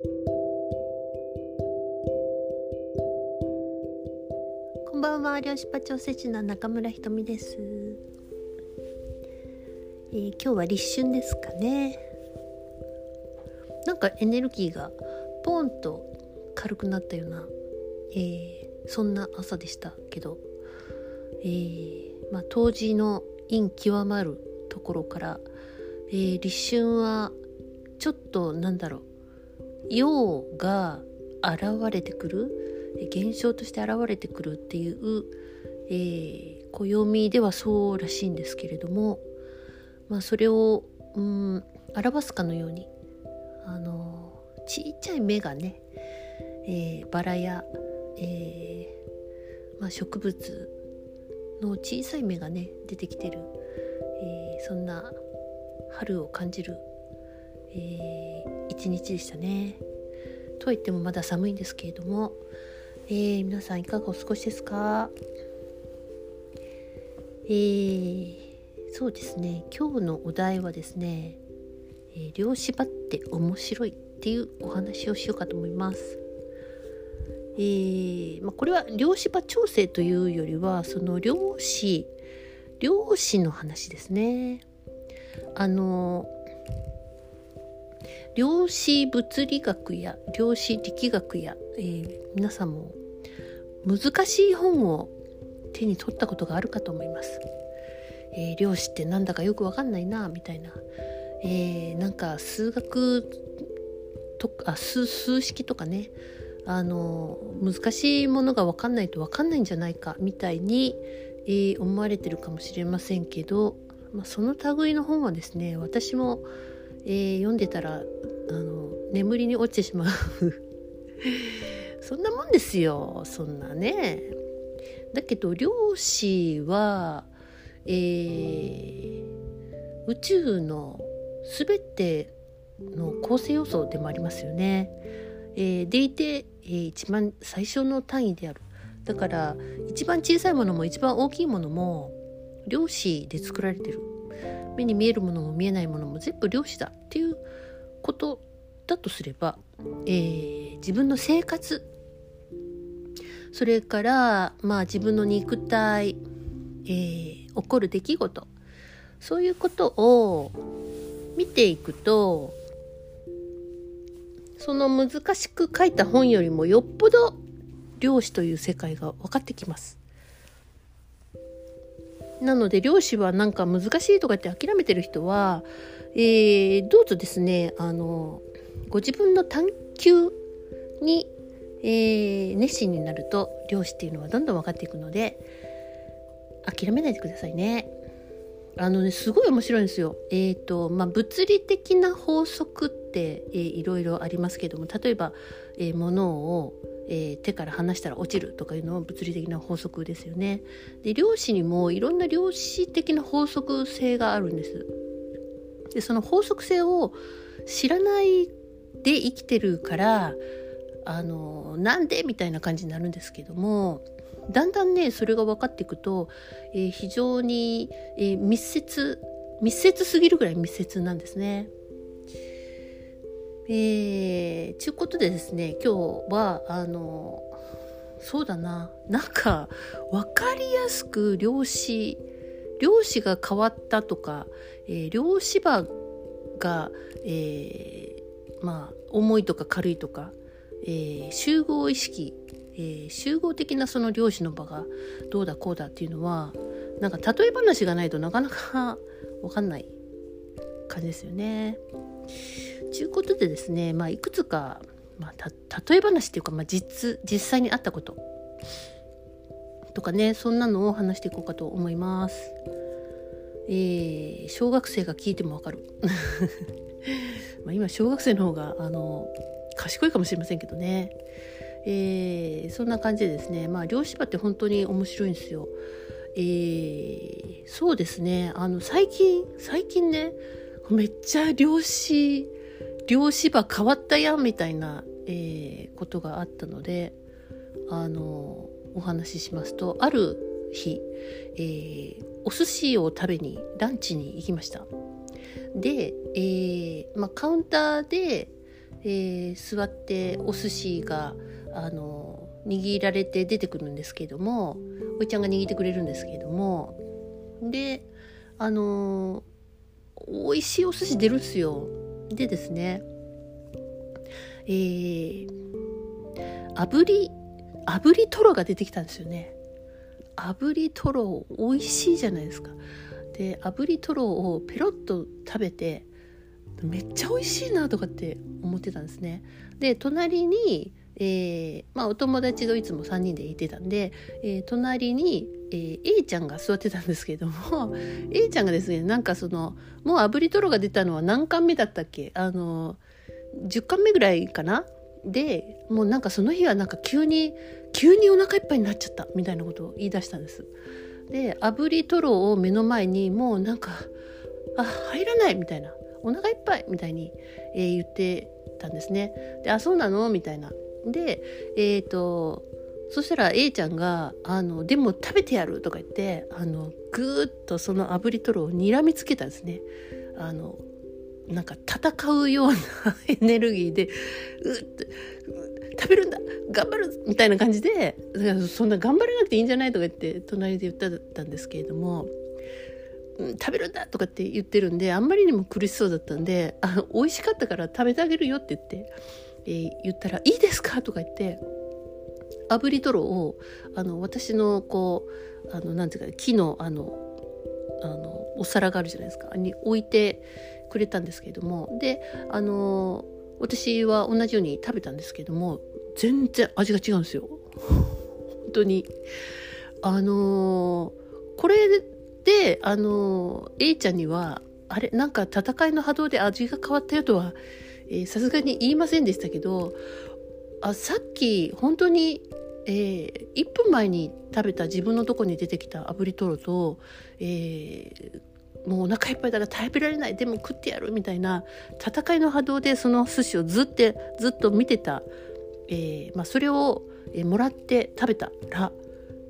こんばんは漁師場調整師の中村ひとみです、えー、今日は立春ですかね。なんかエネルギーがポンと軽くなったような、えー、そんな朝でしたけど、えー、まあ、冬至の陰極まるところから、えー、立春はちょっとなんだろう陽が現れてくる現象として現れてくるっていう、えー、暦ではそうらしいんですけれども、まあ、それをうん表すかのようにあのちっちゃい芽がね、えー、バラや、えーまあ、植物の小さい芽がね出てきてる、えー、そんな春を感じる、えー、一日でしたね。と言ってもまだ寒いんですけれども、えー、皆さんいかがお過ごしですか？えー、そうですね今日のお題はですね、えー、漁師場って面白いっていうお話をしようかと思います。えーまあ、これは漁師場調整というよりはその漁師漁師の話ですね。あの量子物理学や量子力学や、えー、皆さんも難しい本を手に取ったことがあるかと思います。えー、量子ってなんだかよくわかんないなみたいな、えー、なんか数学とか数数式とかねあの難しいものが分かんないと分かんないんじゃないかみたいに、えー、思われてるかもしれませんけど、まあ、その類の本はですね私もえー、読んでたらあの眠りに落ちてしまう そんなもんですよそんなねだけど量子は、えー、宇宙の全ての構成要素でもありますよね。えー、でいて、えー、一番最小の単位である。だから一番小さいものも一番大きいものも量子で作られてる目に見えるものも見えないものも全部量子だっていうことだとすれば、えー、自分の生活それからまあ自分の肉体、えー、起こる出来事そういうことを見ていくとその難しく書いた本よりもよっぽど量子という世界が分かってきます。なので漁師はなんか難しいとかって諦めてる人は、えー、どうぞですねあのご自分の探求に、えー、熱心になると漁師っていうのはどんどん分かっていくので諦めないでくださいね。あのねすごい面白いんですよ。えっ、ー、とまあ物理的な法則って、えー、いろいろありますけども例えば、えー、物をえー、手から離したら落ちるとかいうのは物理的な法則ですよね。で量子にもいろんな量子的な法則性があるんです。でその法則性を知らないで生きてるからあのなんでみたいな感じになるんですけどもだんだんねそれが分かっていくと、えー、非常に、えー、密接密接すぎるぐらい密接なんですね。えー、ちゅうことでですね今日はあのそうだななんか分かりやすく漁師漁師が変わったとか、えー、漁師場が、えー、まあ重いとか軽いとか、えー、集合意識、えー、集合的なその漁師の場がどうだこうだっていうのはなんか例え話がないとなかなか分かんない感じですよね。ということでですね、まあ、いくつか、まあ、例え話っていうか、まあ、実実際にあったこととかねそんなのを話していこうかと思います。えー、小学生が聞いてもわかる ま今小学生の方があの賢いかもしれませんけどね、えー、そんな感じでですねまあ漁師場って本当に面白いんですよ。えー、そうですねあの最近最近ねめっちゃ漁師漁師場変わったやんみたいな、えー、ことがあったのであのお話ししますとある日、えー、お寿司を食べにランチに行きましたで、えーまあ、カウンターで、えー、座ってお寿司があの握られて出てくるんですけどもおいちゃんが握ってくれるんですけども。であの美味しいお寿司出るんですよ。でですねえー、炙り炙りトロが出てきたんですよね。炙りトロ美味しいじゃないですか。で炙りトロをペロッと食べてめっちゃ美味しいなとかって思ってたんですね。で隣にえー、まあ、お友達といつも3人でいてたんで、えー、隣に、えー、A ちゃんが座ってたんですけども A ちゃんがですねなんかそのもう炙りトロが出たのは何巻目だったっけ？あの10巻目ぐらいかな？でもうなんかその日はなんか急に急にお腹いっぱいになっちゃったみたいなことを言い出したんです。で炙りトロを目の前にもうなんかあ入らないみたいなお腹いっぱいみたいに、えー、言ってたんですね。であそうなの？みたいな。でえっ、ー、とそしたら A ちゃんが「あのでも食べてやる」とか言ってあのぐーっとその炙りトロをにらみつけたんですね。あのなんか戦うような エネルギーでうって食べるんだ頑張るみたいな感じでそんな頑張らなくていいんじゃないとか言って隣で言ったんですけれども、食べるんだとかって言ってるんであんまりにも苦しそうだったんであ美味しかったから食べてあげるよって言って、え、言ったら「いいですか?」とか言って炙りトロをあの私のこうあのなんていうか木のあのあのお皿があるじゃないですか。に置いてくれたんですけれどもであの私は同じように食べたんですけども全然味が違うんですよ。本当に。あのこれであの A ちゃんにはあれなんか戦いの波動で味が変わったよとはさすがに言いませんでしたけどあさっき本当にえー、1分前に食べた自分のとこに出てきた炙りトロと、えもうお腹いっぱいだから食べられないでも食ってやるみたいな戦いの波動でその寿司をずっとずっと見てた、えー、まあ、それを、えもらって食べたら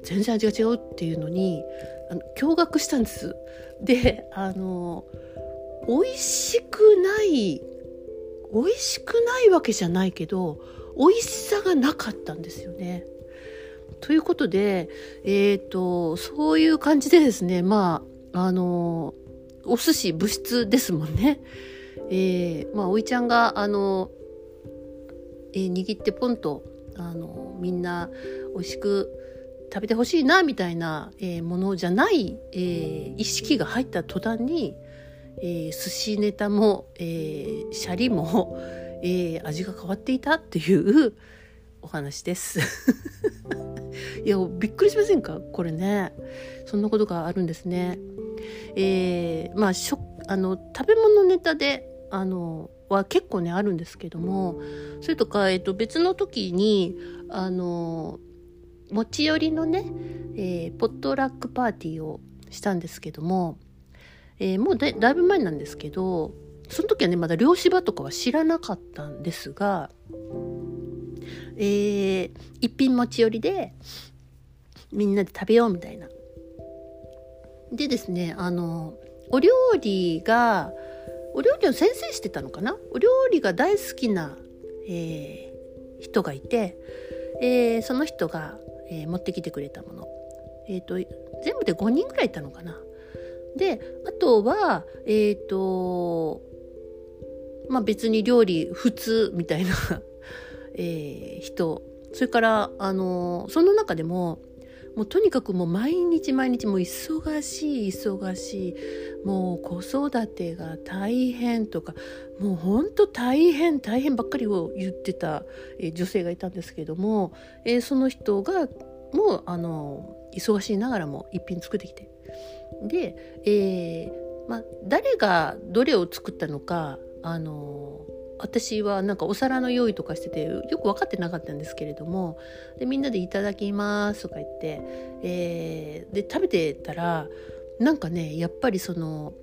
全然味が違うっていうのにあの驚愕したんです。であの美味しくない美味しくないわけじゃないけど美味しさがなかったんですよね。ということで、えーと、そういう感じでですねまああのお寿司物質ですもんね。えー、まあおいちゃんがあの、えー、握ってポンとあのみんな美味しく食べてほしいなみたいな、えー、ものじゃない、えー、意識が入った途端に、えー、寿司ネタも、えー、シャリも、えー、味が変わっていたっていうお話です。いやびっくりしませんか？これねそんなことがあるんですね。えー、まあしょあの食べ物ネタであのは結構ねあるんですけどもそれとか、えー、と別の時にあの持ち寄りのね、えー、ポットラックパーティーをしたんですけども、えー、もうだいぶ前なんですけどその時はねまだ漁師場とかは知らなかったんですが、えー、一品持ち寄りでみんなで食べようみたいな。でですねあのお料理がお料理の先生してたのかな？お料理が大好きな、えー、人がいて、えー、その人が、えー、持ってきてくれたもの、えーと、全部で5人ぐらいいたのかな？であとはえっ、とまあ別に料理普通みたいな え人。それからあのその中でももうとにかくもう毎日毎日もう忙しい忙しい。もう子育てが大変とかもうほんと大変大変ばっかりを言ってた、え女性がいたんですけれども、えー、その人がもうあの忙しいながらも一品作ってきてで、えーまあ、誰がどれを作ったのかあの私はなんかお皿の用意とかしててよく分かってなかったんですけれどもでみんなで「いただきます」とか言って、えー、で食べてたらなんかねやっぱりその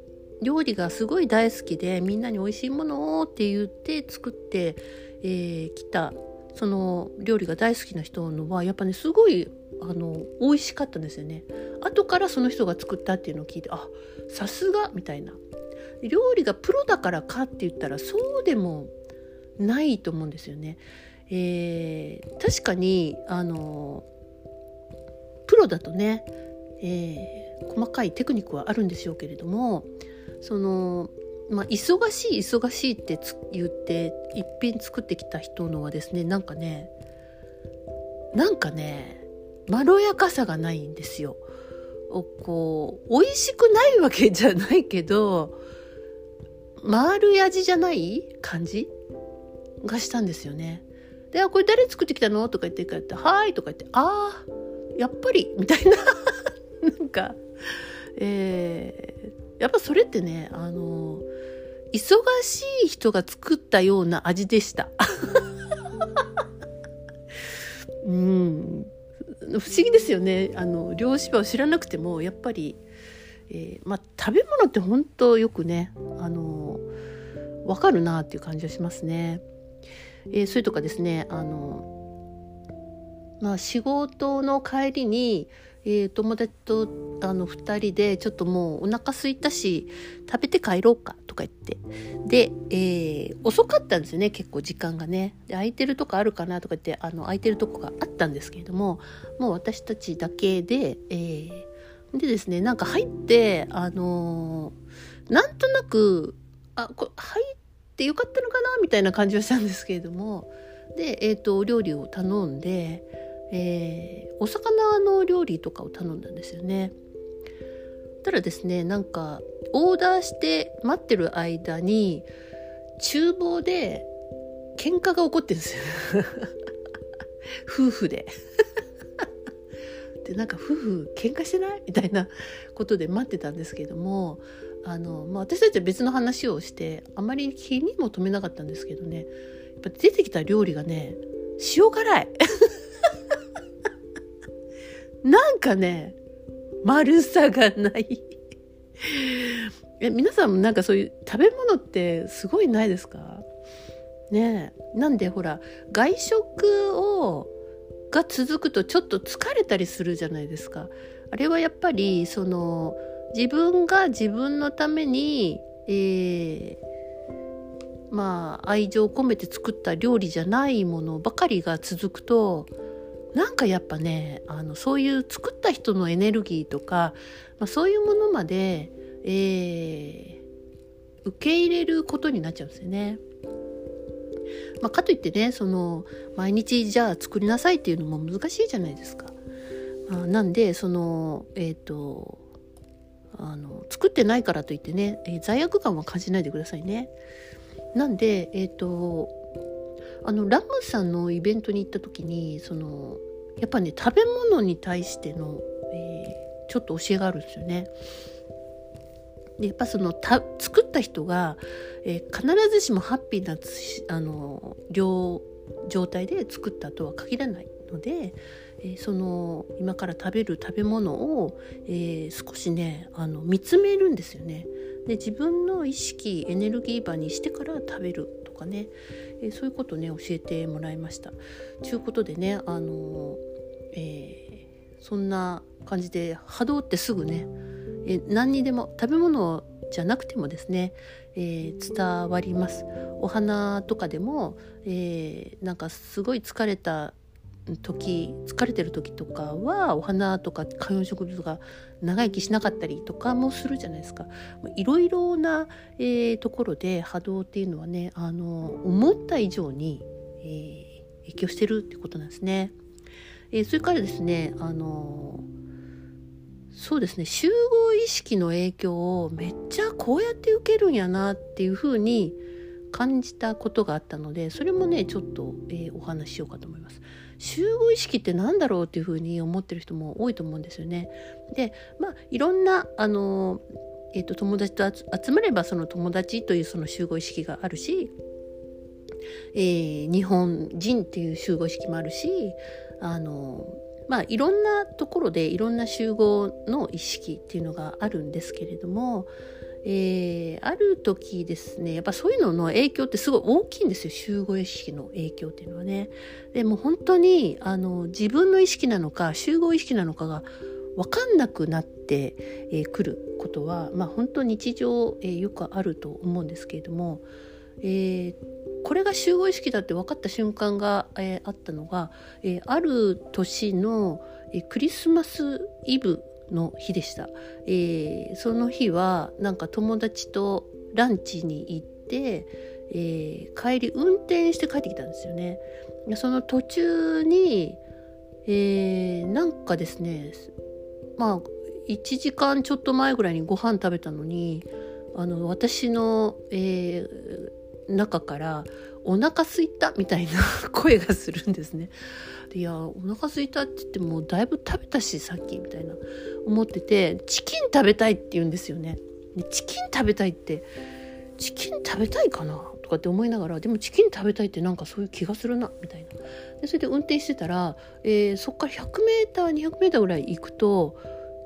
料理がすごい大好きでみんなに美味しいものをって言って作ってき、えー、来たその料理が大好きな人のはやっぱねすごいあの美味しかったんですよね。後からその人が作ったっていうのを聞いてあさすがみたいな料理がプロだからかって言ったらそうでもないと思うんですよね。えー、確かにあのプロだとね、えー、細かいテクニックはあるんでしょうけれどもその、まあ、忙しい忙しいって言って一品作ってきた人のはですねなんかねなんかねまろやかさがないんですよ。こう美味しくないわけじゃないけど丸い味じゃない感じがしたんですよね。で、これ誰作ってきたのとか言って、はいとか言って、ああ、やっぱりみたいな なんか、えー、やっぱそれってね、あの、忙しい人が作ったような味でした。うん。不思議ですよね。あの、漁師場を知らなくても、やっぱり、えー、まあ、食べ物って本当よくね、あの、わかるなっていう感じはしますね。えー、それとかですね、あの、まあ、仕事の帰りに、えー、友達とあの2人でちょっともうお腹空いたし食べて帰ろうかとか言って。で、えー、遅かったんですよね結構時間がね。で空いてるとこあるかなとか言ってあの空いてるとこがあったんですけれどももう私たちだけで、えー、でですねなんか入ってあのー、なんとなくあこ入ってよかったのかなみたいな感じはしたんですけれども。で、えーと、お料理を頼んで、えー、お魚の料理とかを頼んだんですよね。ただですねなんかオーダーして待ってる間に厨房で喧嘩が起こってるんですよ。夫婦で。でなんか夫婦喧嘩してない？みたいなことで待ってたんですけどもあの、まあ、私たちは別の話をしてあまり気にも留めなかったんですけどねやっぱ出てきた料理がね塩辛い。なんかね丸さがない。え皆さんもなんかそういう食べ物ってすごいないですか？ねえ。なんでほら外食をが続くとちょっと疲れたりするじゃないですか。あれはやっぱりその自分が自分のために、えー、まあ愛情を込めて作った料理じゃないものばかりが続くとなんかやっぱねあのそういう作った人のエネルギーとか、まあ、そういうものまで、えー、受け入れることになっちゃうんですよね。まあ、かといってねその毎日じゃあ作りなさいっていうのも難しいじゃないですか。あなんでそのえっ、ー、とあの作ってないからといってね、えー、罪悪感は感じないでくださいね。なんでえっ、ー、とあのラムさんのイベントに行った時にそのやっぱね食べ物に対しての、えー、ちょっと教えがあるんですよね。でやっぱそのた作った人が、えー、必ずしもハッピーなあの量状態で作ったとは限らないので、えー、その今から食べる食べ物を、えー、少しねあの見つめるんですよね。で自分の意識エネルギー場にしてから食べるかね、えそういうことね教えてもらいました。ということでねあの、えそんな感じで波動ってすぐねえ何にでも食べ物じゃなくてもですね、えー、伝わりますお花とかでも、えー、なんかすごい疲れた時疲れてる時とかはお花とか観葉植物が長生きしなかったりとかもするじゃないですかいろいろな、えー、ところで波動っていうのはねあの思った以上に、えー、影響してるってことなんですね。えー、それからですねあのそうですね集合意識の影響をめっちゃこうやって受けるんやなっていうふうに感じたことがあったのでそれもねちょっと、えー、お話ししようかと思います。集合意識って何だろうっていうふうに思ってる人も多いと思うんですよね。でまあいろんなあの、えーと、友達と集まればその友達というその集合意識があるし、えー、日本人っていう集合意識もあるしあのまあいろんなところでいろんな集合の意識っていうのがあるんですけれども、えー、ある時ですねやっぱそういうのの影響ってすごい大きいんですよ集合意識の影響っていうのはね。でも本当にあの自分の意識なのか集合意識なのかが分かんなくなってく、えー、ることは、まあ、本当日常、えー、よくあると思うんですけれども、えー、これが集合意識だって分かった瞬間が、えー、あったのが、え、ある年の、えクリスマスイブの日でした、えその日はなんか友達とランチに行って、え帰り運転して帰ってきたんですよね。その途中に、えなんかですねまあ1時間ちょっと前ぐらいにご飯食べたのにあの私の、えー、中から「お腹すいた」みたいな 声がするんですね。いやお腹すいたって言ってもだいぶ食べたしさっきみたいな思っててチキン食べたいって言うんですよね。チキン食べたいってチキン食べたいかな？とかって思いながらでもチキン食べたいってなんかそういう気がするなみたいなでそれで運転してたら、えー、そっから 100m200m ぐらい行くと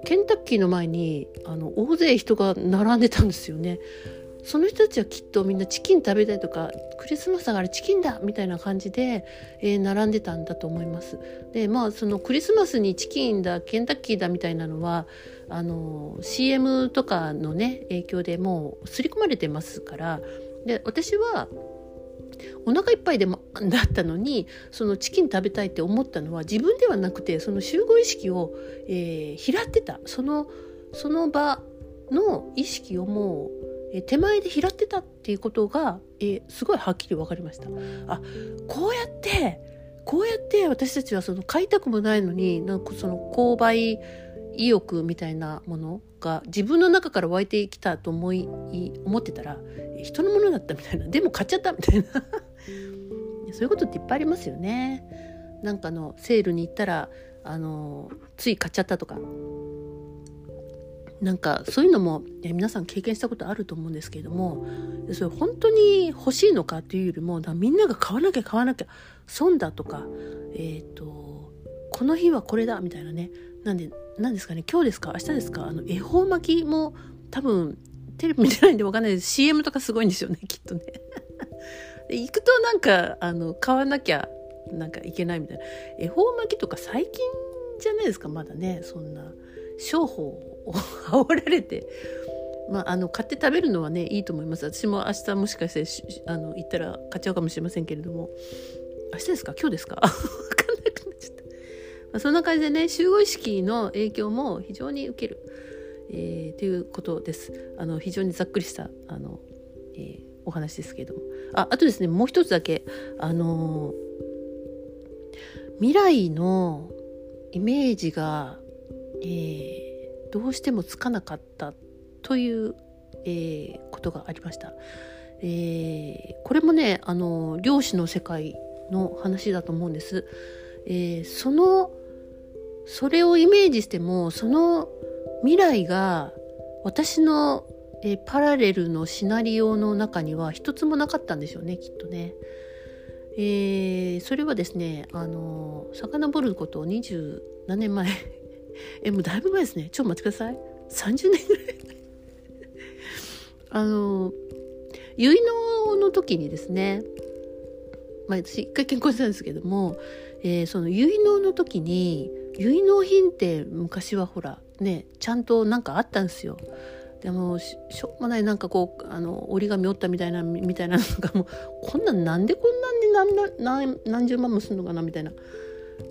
ケンタッキーの前にあの大勢人が並んでたんですよね。その人たちはきっとみんなチキン食べたいとかクリスマスだからチキンだみたいな感じで、えー、並んでたんだと思います。でまあそのクリスマスにチキンだケンタッキーだみたいなのはあの CM とかのね影響でもう刷り込まれてますからで私はお腹いっぱいでもだったのにそのチキン食べたいって思ったのは自分ではなくてその集合意識を、えー、拾ってたそのその場の意識をもう、え、手前で拾ってたっていうことが、え、すごいはっきり分かりました。あこうやってこうやって私たちはその買いたくもないのになんかその購買意欲みたいなものが自分の中から湧いてきたと思い思ってたら人のものだったみたいなでも買っちゃったみたいな そういうことっていっぱいありますよね。なんかのセールに行ったらあのつい買っちゃったとかなんかそういうのも皆さん経験したことあると思うんですけれどもそれ本当に欲しいのかっていうよりもみんなが買わなきゃ買わなきゃ損だとか、えーとこの日はこれだみたいなねなんで何ですかね今日ですか明日ですかあの恵方巻きも多分テレビ見てないんで分かんないです。CM とかすごいんですよねきっとね。行くとなんかあの買わなきゃなんかいけないみたいな。恵方巻きとか最近じゃないですかまだねそんな。商法 煽られて。まあ、あの買って食べるのはねいいと思います。私も明日もしかしてあの行ったら買っちゃうかもしれませんけれども。明日ですか？今日ですか？分かんなくなっちゃった。まあ、そんな感じでね集合意識の影響も非常に受ける、えー、ということです。あの非常にざっくりしたあの、えー、お話ですけれども。ああとですねもう一つだけ。あの未来のイメージが、えー、どうしてもつかなかったという、えー、ことがありました。えー、これもねあの漁師の世界の話だと思うんです。えー、そのそれをイメージしてもその未来が私の、えパラレルのシナリオの中には一つもなかったんでしょうねきっとね。えー、それはですねあの遡ること二十何年前えもうだいぶ前ですね。ちょっと待ってください。30年ぐらい あの結納の時にですねまあ私一回結婚したんですけども、えー、その結納の時に結納品って昔はほらねちゃんとなんかあったんですよ。でもしょうもないなんかこうあの折り紙折ったみたいなみたいなのがもうこんなんなんでこんなに何何何十万もするのかなみたいな。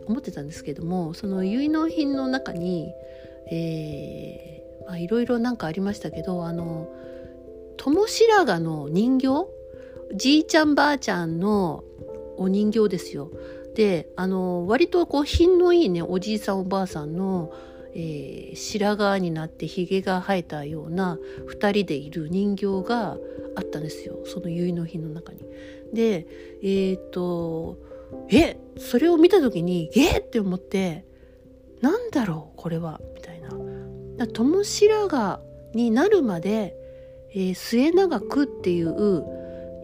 思ってたんですけどもその結納品の中にえー、まあいろいろなんかありましたけどあの友白髪の人形？じいちゃんばあちゃんのお人形ですよ。であの割とこう品のいいねおじいさんおばあさんの、えー、白髪になってひげが生えたような2人でいる人形があったんですよその結納品の中に。でえっ、とえそれを見た時にえって思ってなんだろうこれはみたいな。友白髪になるまで、えー、末永くっていう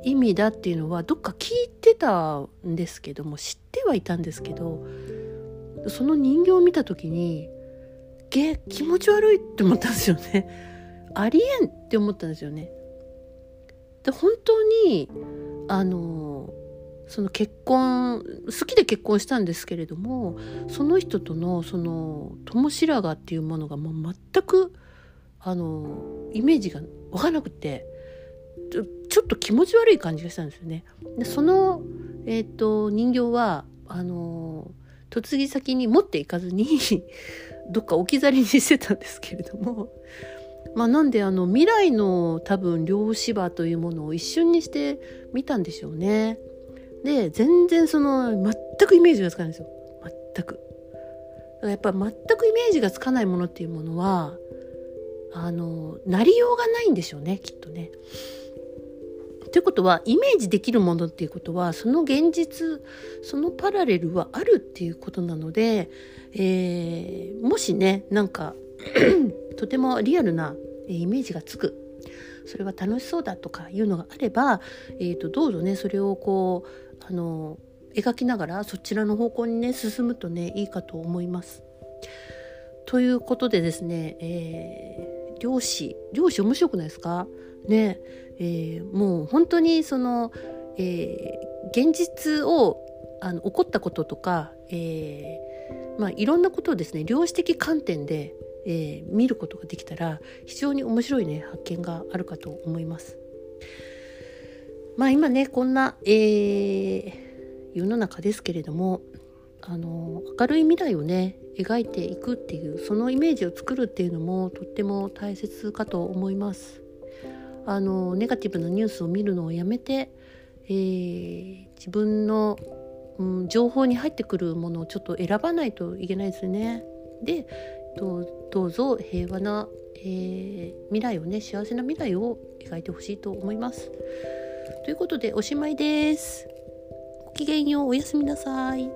意味だっていうのはどっか聞いてたんですけども知ってはいたんですけどその人形を見た時にげ気持ち悪いって思ったんですよね ありえんって思ったんですよねで本当にあのその結婚好きで結婚したんですけれどもその人とのその友白髪っていうものがもう全くあのイメージが分からなくてちょっと気持ち悪い感じがしたんですよね。でその、えーと、人形はあの嫁ぎ先に持っていかずに どっか置き去りにしてたんですけれども。まあ、なんであの未来の多分量子場というものを一瞬にして見たんでしょうね。で全然その全くイメージがつかないんですよ全く。だからやっぱ全くイメージがつかないものっていうものはあのなりようがないんでしょうねきっとね。ということはイメージできるものっていうことはその現実そのパラレルはあるっていうことなので、えー、もしねなんか とてもリアルなイメージがつくそれは楽しそうだとかいうのがあれば、えーと、どうぞねそれをこうあの描きながらそちらの方向にね進むとねいいかと思います。ということでですね、えー、漁師漁師面白くないですか？ね、えー、もう本当にその、えー、現実をあの起こったこととか、えーまあ、いろんなことをですね量子的観点で、え、見ることができたら非常に面白いね発見があるかと思います。まあ今ねこんな、えー、世の中ですけれどもあの明るい未来をね描いていくっていうそのイメージを作るっていうのもとっても大切かと思います。あのネガティブなニュースを見るのをやめて、えー、自分の、うん、情報に入ってくるものをちょっと選ばないといけないですね。でどうぞ平和な、えー、未来をね幸せな未来を描いてほしいと思います。ということでおしまいです。ごきげんようおやすみなさい。